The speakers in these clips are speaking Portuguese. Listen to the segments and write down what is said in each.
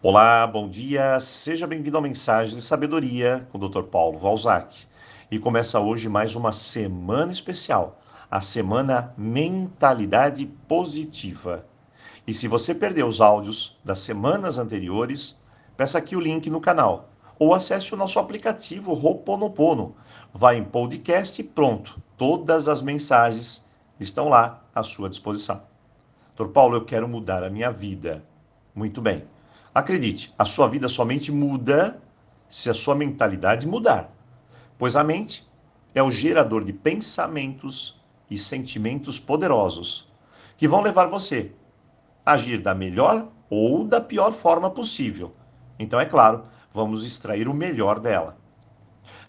Olá, bom dia, seja bem-vindo ao Mensagens de Sabedoria com o Dr. Paulo Valzac. E começa hoje mais uma semana especial, a semana Mentalidade Positiva. E se você perdeu os áudios das semanas anteriores, peça aqui o link no canal ou acesse o nosso aplicativo Roponopono. Vai em podcast e pronto, todas as mensagens estão lá à sua disposição. Dr. Paulo, eu quero mudar a minha vida. Muito bem. Acredite, a sua vida somente muda se a sua mentalidade mudar, pois a mente é o gerador de pensamentos e sentimentos poderosos que vão levar você a agir da melhor ou da pior forma possível. Então, é claro, vamos extrair o melhor dela.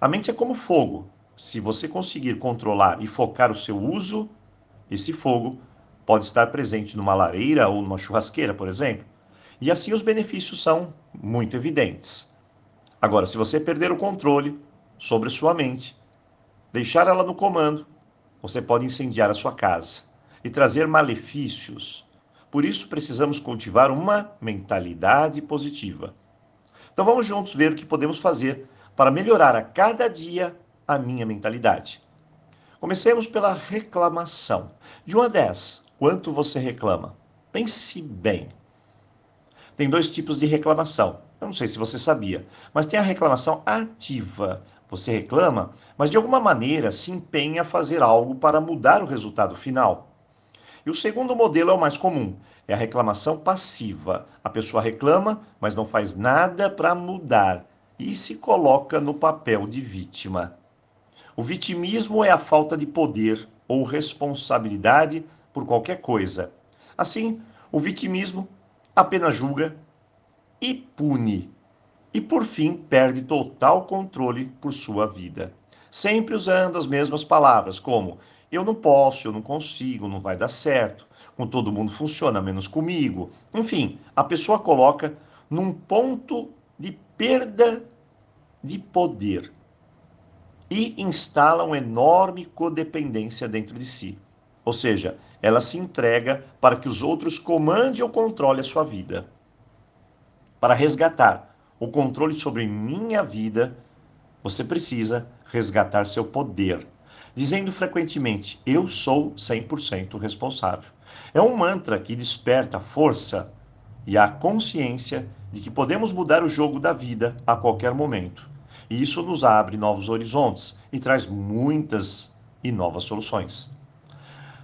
A mente é como fogo. Se você conseguir controlar e focar o seu uso, esse fogo pode estar presente numa lareira ou numa churrasqueira, por exemplo e assim os benefícios são muito evidentes. Agora, se você perder o controle sobre sua mente, deixar ela no comando, você pode incendiar a sua casa e trazer malefícios. Por isso, precisamos cultivar uma mentalidade positiva. Então, vamos juntos ver o que podemos fazer para melhorar a cada dia a minha mentalidade. Comecemos pela reclamação. De 1 a 10, quanto você reclama? Pense bem tem dois tipos de reclamação. Eu não sei se você sabia, mas tem a reclamação ativa. Você reclama, mas de alguma maneira se empenha a fazer algo para mudar o resultado final. E o segundo modelo é o mais comum, é a reclamação passiva. A pessoa reclama, mas não faz nada para mudar e se coloca no papel de vítima. O vitimismo é a falta de poder ou responsabilidade por qualquer coisa. Assim, o vitimismo apenas julga e pune. E por fim, perde total controle por sua vida. Sempre usando as mesmas palavras, como eu não posso, eu não consigo, não vai dar certo, com todo mundo funciona, menos comigo. Enfim, a pessoa coloca num ponto de perda de poder e instala uma enorme codependência dentro de si. Ou seja, ela se entrega para que os outros comandem ou controlem a sua vida. Para resgatar o controle sobre minha vida, você precisa resgatar seu poder, dizendo frequentemente: Eu sou 100% responsável. É um mantra que desperta a força e a consciência de que podemos mudar o jogo da vida a qualquer momento. E isso nos abre novos horizontes e traz muitas e novas soluções.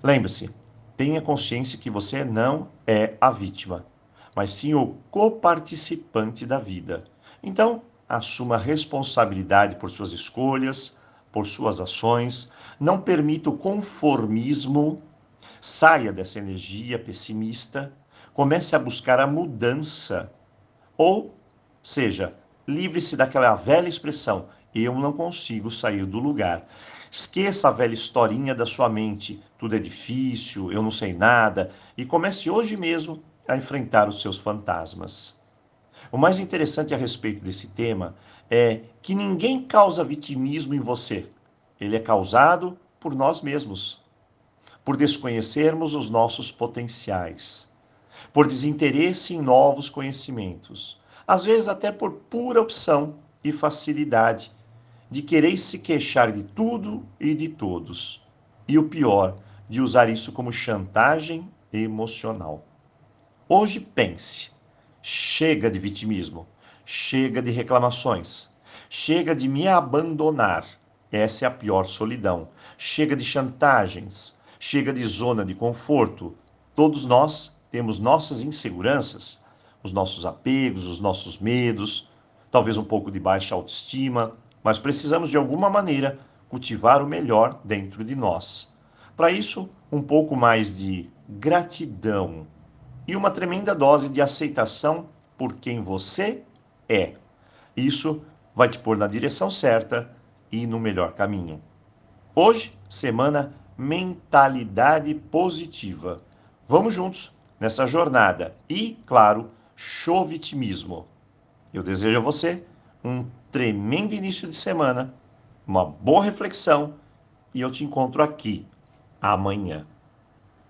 Lembre-se, tenha consciência que você não é a vítima, mas sim o coparticipante da vida. Então, assuma responsabilidade por suas escolhas, por suas ações, não permita o conformismo, saia dessa energia pessimista, comece a buscar a mudança. Ou seja, livre-se daquela velha expressão: eu não consigo sair do lugar. Esqueça a velha historinha da sua mente, tudo é difícil, eu não sei nada, e comece hoje mesmo a enfrentar os seus fantasmas. O mais interessante a respeito desse tema é que ninguém causa vitimismo em você. Ele é causado por nós mesmos, por desconhecermos os nossos potenciais, por desinteresse em novos conhecimentos, às vezes até por pura opção e facilidade de querer se queixar de tudo e de todos. E o pior, de usar isso como chantagem emocional. Hoje pense: chega de vitimismo, chega de reclamações, chega de me abandonar. Essa é a pior solidão. Chega de chantagens, chega de zona de conforto. Todos nós temos nossas inseguranças, os nossos apegos, os nossos medos, talvez um pouco de baixa autoestima, mas precisamos de alguma maneira cultivar o melhor dentro de nós. Para isso, um pouco mais de gratidão e uma tremenda dose de aceitação por quem você é. Isso vai te pôr na direção certa e no melhor caminho. Hoje, semana Mentalidade Positiva. Vamos juntos nessa jornada e, claro, show vitimismo. Eu desejo a você um tremendo início de semana, uma boa reflexão e eu te encontro aqui amanhã.